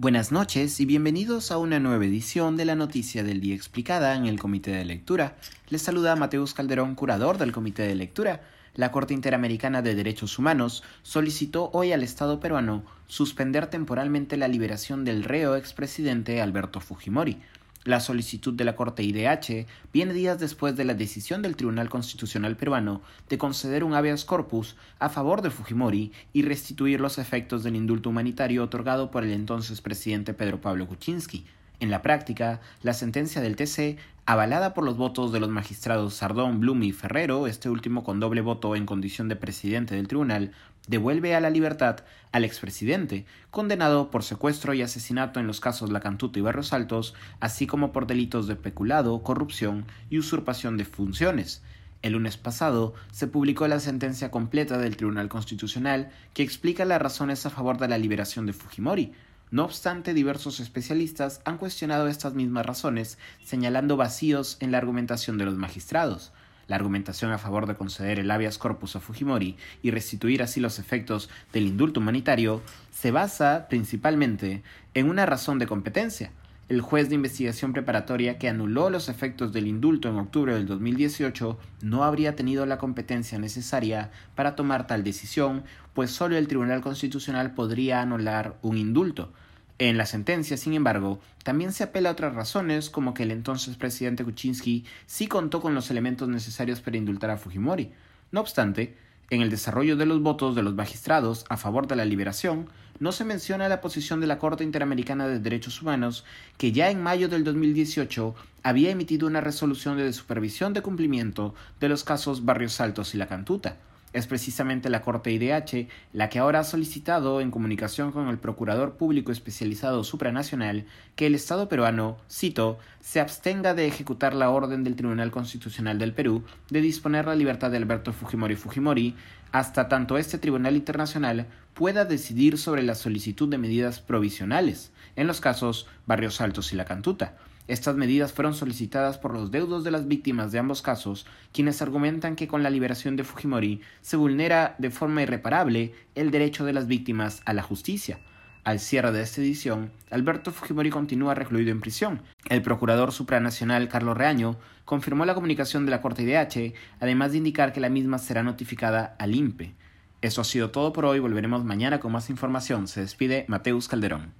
Buenas noches y bienvenidos a una nueva edición de la Noticia del Día Explicada en el Comité de Lectura. Les saluda Mateus Calderón, curador del Comité de Lectura. La Corte Interamericana de Derechos Humanos solicitó hoy al Estado peruano suspender temporalmente la liberación del reo expresidente Alberto Fujimori. La solicitud de la Corte IDH viene días después de la decisión del Tribunal Constitucional peruano de conceder un habeas corpus a favor de Fujimori y restituir los efectos del indulto humanitario otorgado por el entonces presidente Pedro Pablo Kuczynski. En la práctica, la sentencia del TC, avalada por los votos de los magistrados Sardón, Blum y Ferrero, este último con doble voto en condición de presidente del tribunal, devuelve a la libertad al expresidente, condenado por secuestro y asesinato en los casos La Cantuta y Barrios Altos, así como por delitos de peculado, corrupción y usurpación de funciones. El lunes pasado se publicó la sentencia completa del Tribunal Constitucional que explica las razones a favor de la liberación de Fujimori, no obstante, diversos especialistas han cuestionado estas mismas razones, señalando vacíos en la argumentación de los magistrados. La argumentación a favor de conceder el habeas corpus a Fujimori y restituir así los efectos del indulto humanitario se basa principalmente en una razón de competencia. El juez de investigación preparatoria que anuló los efectos del indulto en octubre del 2018 no habría tenido la competencia necesaria para tomar tal decisión, pues solo el Tribunal Constitucional podría anular un indulto. En la sentencia, sin embargo, también se apela a otras razones, como que el entonces presidente Kuczynski sí contó con los elementos necesarios para indultar a Fujimori. No obstante, en el desarrollo de los votos de los magistrados a favor de la liberación, no se menciona la posición de la Corte Interamericana de Derechos Humanos, que ya en mayo del 2018 había emitido una resolución de supervisión de cumplimiento de los casos Barrios Altos y La Cantuta. Es precisamente la Corte IDH la que ahora ha solicitado, en comunicación con el Procurador Público Especializado Supranacional, que el Estado peruano, cito, se abstenga de ejecutar la orden del Tribunal Constitucional del Perú de disponer la libertad de Alberto Fujimori Fujimori hasta tanto este Tribunal Internacional pueda decidir sobre la solicitud de medidas provisionales en los casos Barrios Altos y La Cantuta estas medidas fueron solicitadas por los deudos de las víctimas de ambos casos, quienes argumentan que con la liberación de Fujimori se vulnera de forma irreparable el derecho de las víctimas a la justicia. Al cierre de esta edición, Alberto Fujimori continúa recluido en prisión. El procurador supranacional Carlos Reaño confirmó la comunicación de la Corte IDH, además de indicar que la misma será notificada al INPE. Eso ha sido todo por hoy, volveremos mañana con más información. Se despide Mateus Calderón.